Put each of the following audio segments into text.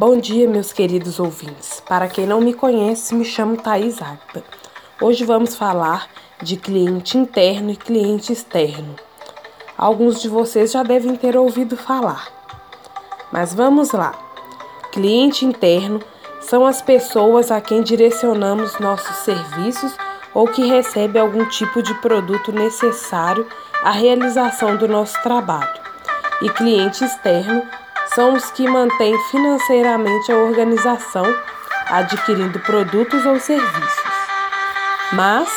Bom dia, meus queridos ouvintes. Para quem não me conhece, me chamo Thaís Agda. Hoje vamos falar de cliente interno e cliente externo. Alguns de vocês já devem ter ouvido falar. Mas vamos lá. Cliente interno são as pessoas a quem direcionamos nossos serviços ou que recebe algum tipo de produto necessário à realização do nosso trabalho. E cliente externo são os que mantêm financeiramente a organização, adquirindo produtos ou serviços. Mas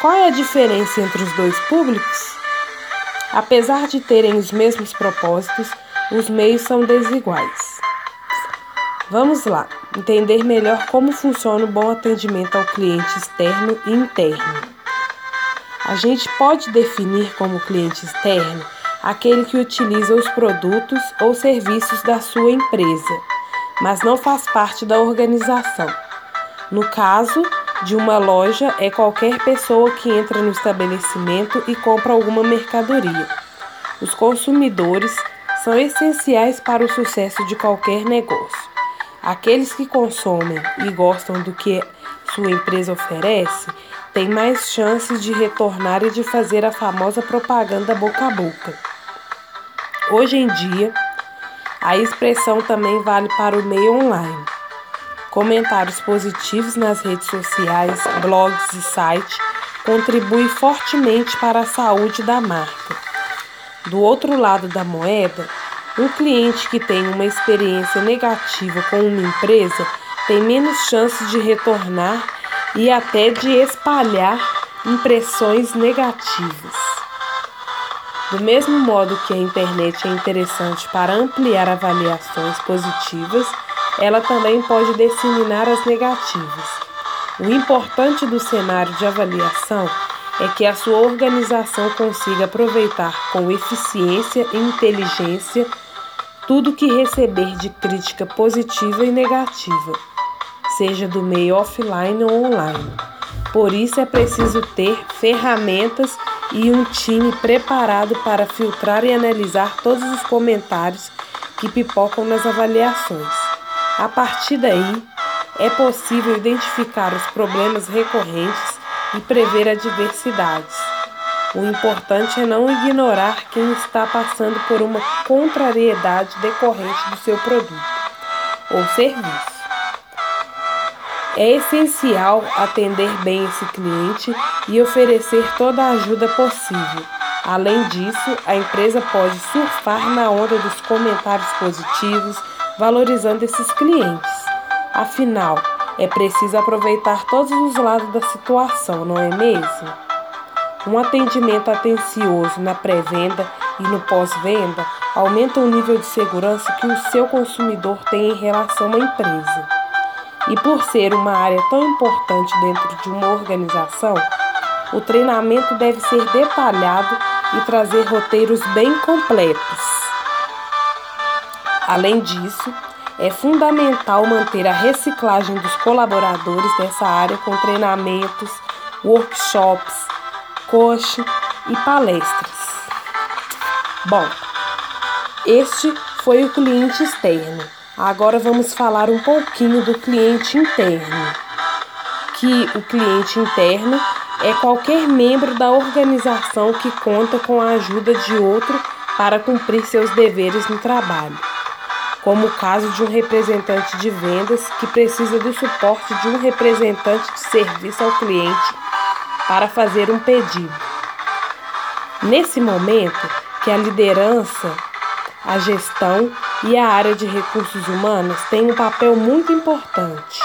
qual é a diferença entre os dois públicos? Apesar de terem os mesmos propósitos, os meios são desiguais. Vamos lá, entender melhor como funciona o bom atendimento ao cliente externo e interno. A gente pode definir como cliente externo aquele que utiliza os produtos ou serviços da sua empresa, mas não faz parte da organização. No caso de uma loja, é qualquer pessoa que entra no estabelecimento e compra alguma mercadoria. Os consumidores são essenciais para o sucesso de qualquer negócio. Aqueles que consomem e gostam do que sua empresa oferece têm mais chances de retornar e de fazer a famosa propaganda boca a boca. Hoje em dia, a expressão também vale para o meio online. Comentários positivos nas redes sociais, blogs e sites contribuem fortemente para a saúde da marca. Do outro lado da moeda, um cliente que tem uma experiência negativa com uma empresa tem menos chances de retornar e até de espalhar impressões negativas. Do mesmo modo que a internet é interessante para ampliar avaliações positivas, ela também pode disseminar as negativas. O importante do cenário de avaliação é que a sua organização consiga aproveitar com eficiência e inteligência tudo que receber de crítica positiva e negativa, seja do meio offline ou online. Por isso é preciso ter ferramentas e um time preparado para filtrar e analisar todos os comentários que pipocam nas avaliações. A partir daí, é possível identificar os problemas recorrentes e prever adversidades. O importante é não ignorar quem está passando por uma contrariedade decorrente do seu produto ou serviço. É essencial atender bem esse cliente e oferecer toda a ajuda possível. Além disso, a empresa pode surfar na onda dos comentários positivos, valorizando esses clientes. Afinal, é preciso aproveitar todos os lados da situação, não é mesmo? Um atendimento atencioso na pré-venda e no pós-venda aumenta o nível de segurança que o seu consumidor tem em relação à empresa. E por ser uma área tão importante dentro de uma organização, o treinamento deve ser detalhado e trazer roteiros bem completos. Além disso, é fundamental manter a reciclagem dos colaboradores dessa área com treinamentos, workshops, coach e palestras. Bom, este foi o cliente externo. Agora vamos falar um pouquinho do cliente interno. Que o cliente interno é qualquer membro da organização que conta com a ajuda de outro para cumprir seus deveres no trabalho, como o caso de um representante de vendas que precisa do suporte de um representante de serviço ao cliente para fazer um pedido. Nesse momento que a liderança a gestão e a área de recursos humanos têm um papel muito importante,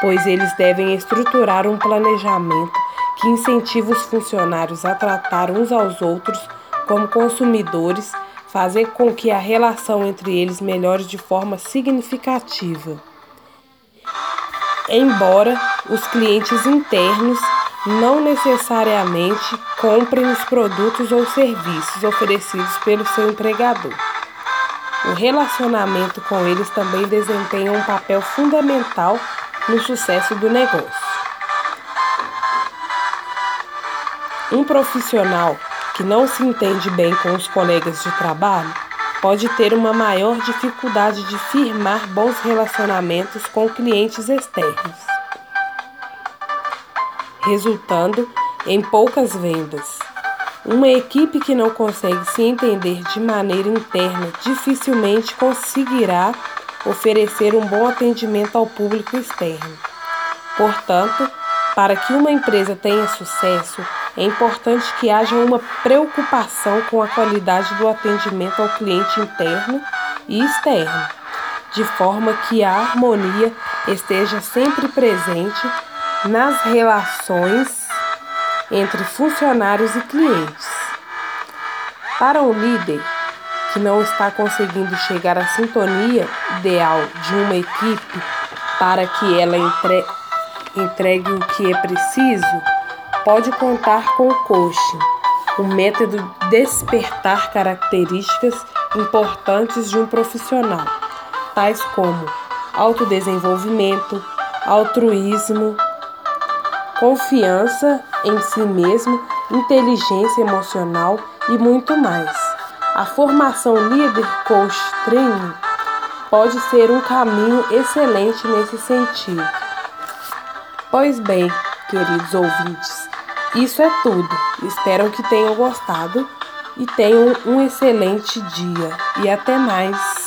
pois eles devem estruturar um planejamento que incentive os funcionários a tratar uns aos outros como consumidores, fazer com que a relação entre eles melhore de forma significativa. Embora os clientes internos não necessariamente comprem os produtos ou serviços oferecidos pelo seu empregador. O relacionamento com eles também desempenha um papel fundamental no sucesso do negócio. Um profissional que não se entende bem com os colegas de trabalho pode ter uma maior dificuldade de firmar bons relacionamentos com clientes externos, resultando em poucas vendas. Uma equipe que não consegue se entender de maneira interna dificilmente conseguirá oferecer um bom atendimento ao público externo. Portanto, para que uma empresa tenha sucesso, é importante que haja uma preocupação com a qualidade do atendimento ao cliente interno e externo, de forma que a harmonia esteja sempre presente nas relações entre funcionários e clientes. Para um líder que não está conseguindo chegar à sintonia ideal de uma equipe para que ela entre, entregue o que é preciso, pode contar com o coaching, o método de despertar características importantes de um profissional, tais como autodesenvolvimento, altruísmo, confiança em si mesmo, inteligência emocional e muito mais. A formação Leader Coach Training pode ser um caminho excelente nesse sentido. Pois bem, queridos ouvintes, isso é tudo. Espero que tenham gostado e tenham um excelente dia. E até mais.